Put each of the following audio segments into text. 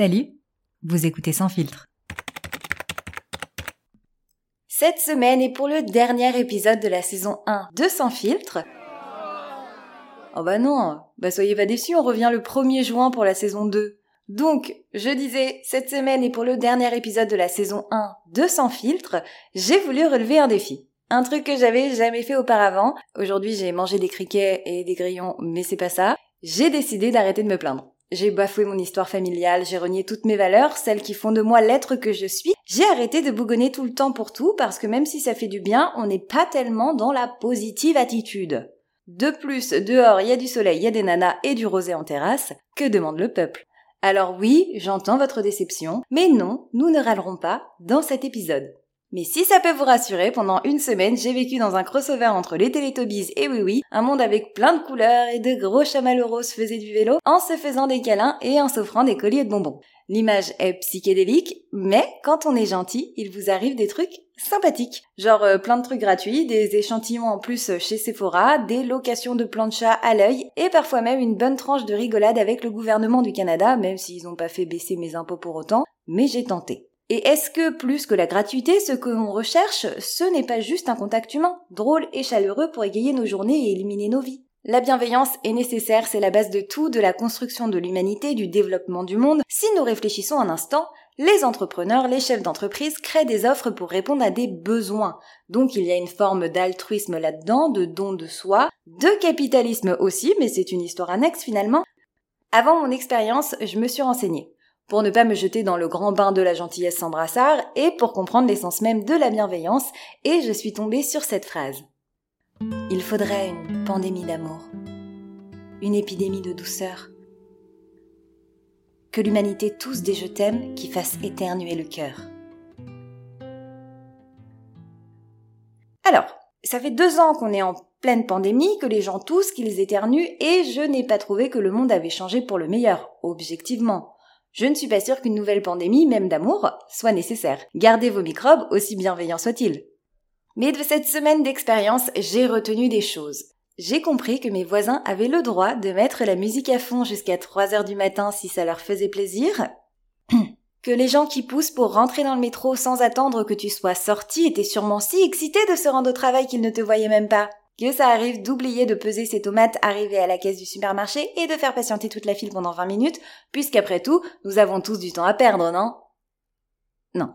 Salut, vous écoutez Sans filtre. Cette semaine est pour le dernier épisode de la saison 1 de Sans filtre. Oh bah non, bah soyez pas déçus, on revient le 1er juin pour la saison 2. Donc, je disais, cette semaine est pour le dernier épisode de la saison 1 de Sans filtre, j'ai voulu relever un défi. Un truc que j'avais jamais fait auparavant. Aujourd'hui, j'ai mangé des criquets et des grillons, mais c'est pas ça. J'ai décidé d'arrêter de me plaindre. J'ai bafoué mon histoire familiale, j'ai renié toutes mes valeurs, celles qui font de moi l'être que je suis. J'ai arrêté de bougonner tout le temps pour tout parce que même si ça fait du bien, on n'est pas tellement dans la positive attitude. De plus, dehors, il y a du soleil, il y a des nanas et du rosé en terrasse. Que demande le peuple? Alors oui, j'entends votre déception, mais non, nous ne râlerons pas dans cet épisode. Mais si ça peut vous rassurer, pendant une semaine, j'ai vécu dans un crossover entre les Teletubbies et Oui Oui, un monde avec plein de couleurs et de gros chamallows faisaient du vélo en se faisant des câlins et en s'offrant des colliers de bonbons. L'image est psychédélique, mais quand on est gentil, il vous arrive des trucs sympathiques. Genre euh, plein de trucs gratuits, des échantillons en plus chez Sephora, des locations de chat à l'œil, et parfois même une bonne tranche de rigolade avec le gouvernement du Canada, même s'ils n'ont pas fait baisser mes impôts pour autant, mais j'ai tenté. Et est-ce que plus que la gratuité, ce que l'on recherche, ce n'est pas juste un contact humain, drôle et chaleureux pour égayer nos journées et éliminer nos vies? La bienveillance est nécessaire, c'est la base de tout, de la construction de l'humanité, du développement du monde. Si nous réfléchissons un instant, les entrepreneurs, les chefs d'entreprise créent des offres pour répondre à des besoins. Donc il y a une forme d'altruisme là-dedans, de don de soi, de capitalisme aussi, mais c'est une histoire annexe finalement. Avant mon expérience, je me suis renseignée pour ne pas me jeter dans le grand bain de la gentillesse sans brassard et pour comprendre l'essence même de la bienveillance, et je suis tombée sur cette phrase. Il faudrait une pandémie d'amour, une épidémie de douceur, que l'humanité tous des je t'aime qui fasse éternuer le cœur. Alors, ça fait deux ans qu'on est en pleine pandémie, que les gens tous, qu'ils éternuent, et je n'ai pas trouvé que le monde avait changé pour le meilleur, objectivement. Je ne suis pas sûre qu'une nouvelle pandémie, même d'amour, soit nécessaire. Gardez vos microbes, aussi bienveillants soient-ils. Mais de cette semaine d'expérience, j'ai retenu des choses. J'ai compris que mes voisins avaient le droit de mettre la musique à fond jusqu'à 3 heures du matin si ça leur faisait plaisir. que les gens qui poussent pour rentrer dans le métro sans attendre que tu sois sorti étaient sûrement si excités de se rendre au travail qu'ils ne te voyaient même pas que ça arrive d'oublier de peser ses tomates arrivées à la caisse du supermarché et de faire patienter toute la file pendant 20 minutes, puisqu'après tout, nous avons tous du temps à perdre, non? Non.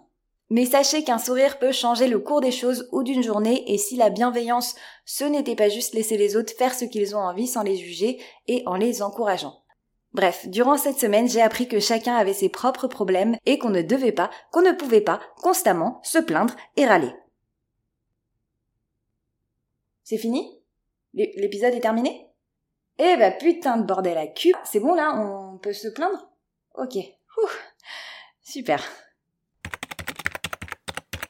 Mais sachez qu'un sourire peut changer le cours des choses ou d'une journée, et si la bienveillance, ce n'était pas juste laisser les autres faire ce qu'ils ont envie sans les juger et en les encourageant. Bref, durant cette semaine, j'ai appris que chacun avait ses propres problèmes et qu'on ne devait pas, qu'on ne pouvait pas, constamment, se plaindre et râler. C'est fini? L'épisode est terminé? Eh bah putain de bordel à cul C'est bon là On peut se plaindre? Ok. Super.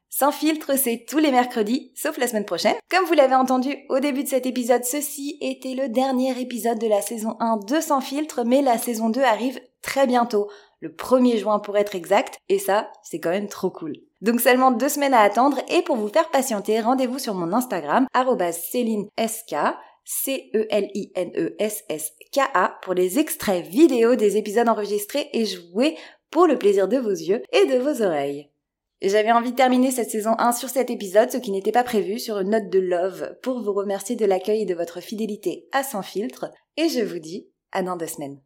Sans filtre, c'est tous les mercredis, sauf la semaine prochaine. Comme vous l'avez entendu au début de cet épisode, ceci était le dernier épisode de la saison 1 de Sans filtre, mais la saison 2 arrive très bientôt, le 1er juin pour être exact, et ça, c'est quand même trop cool. Donc seulement deux semaines à attendre et pour vous faire patienter, rendez-vous sur mon Instagram, CélineSK, C-E-L-I-N-E-S-S-K-A, pour les extraits vidéo des épisodes enregistrés et joués pour le plaisir de vos yeux et de vos oreilles. J'avais envie de terminer cette saison 1 sur cet épisode, ce qui n'était pas prévu, sur une note de love, pour vous remercier de l'accueil et de votre fidélité à Sans Filtre, et je vous dis à dans deux semaines.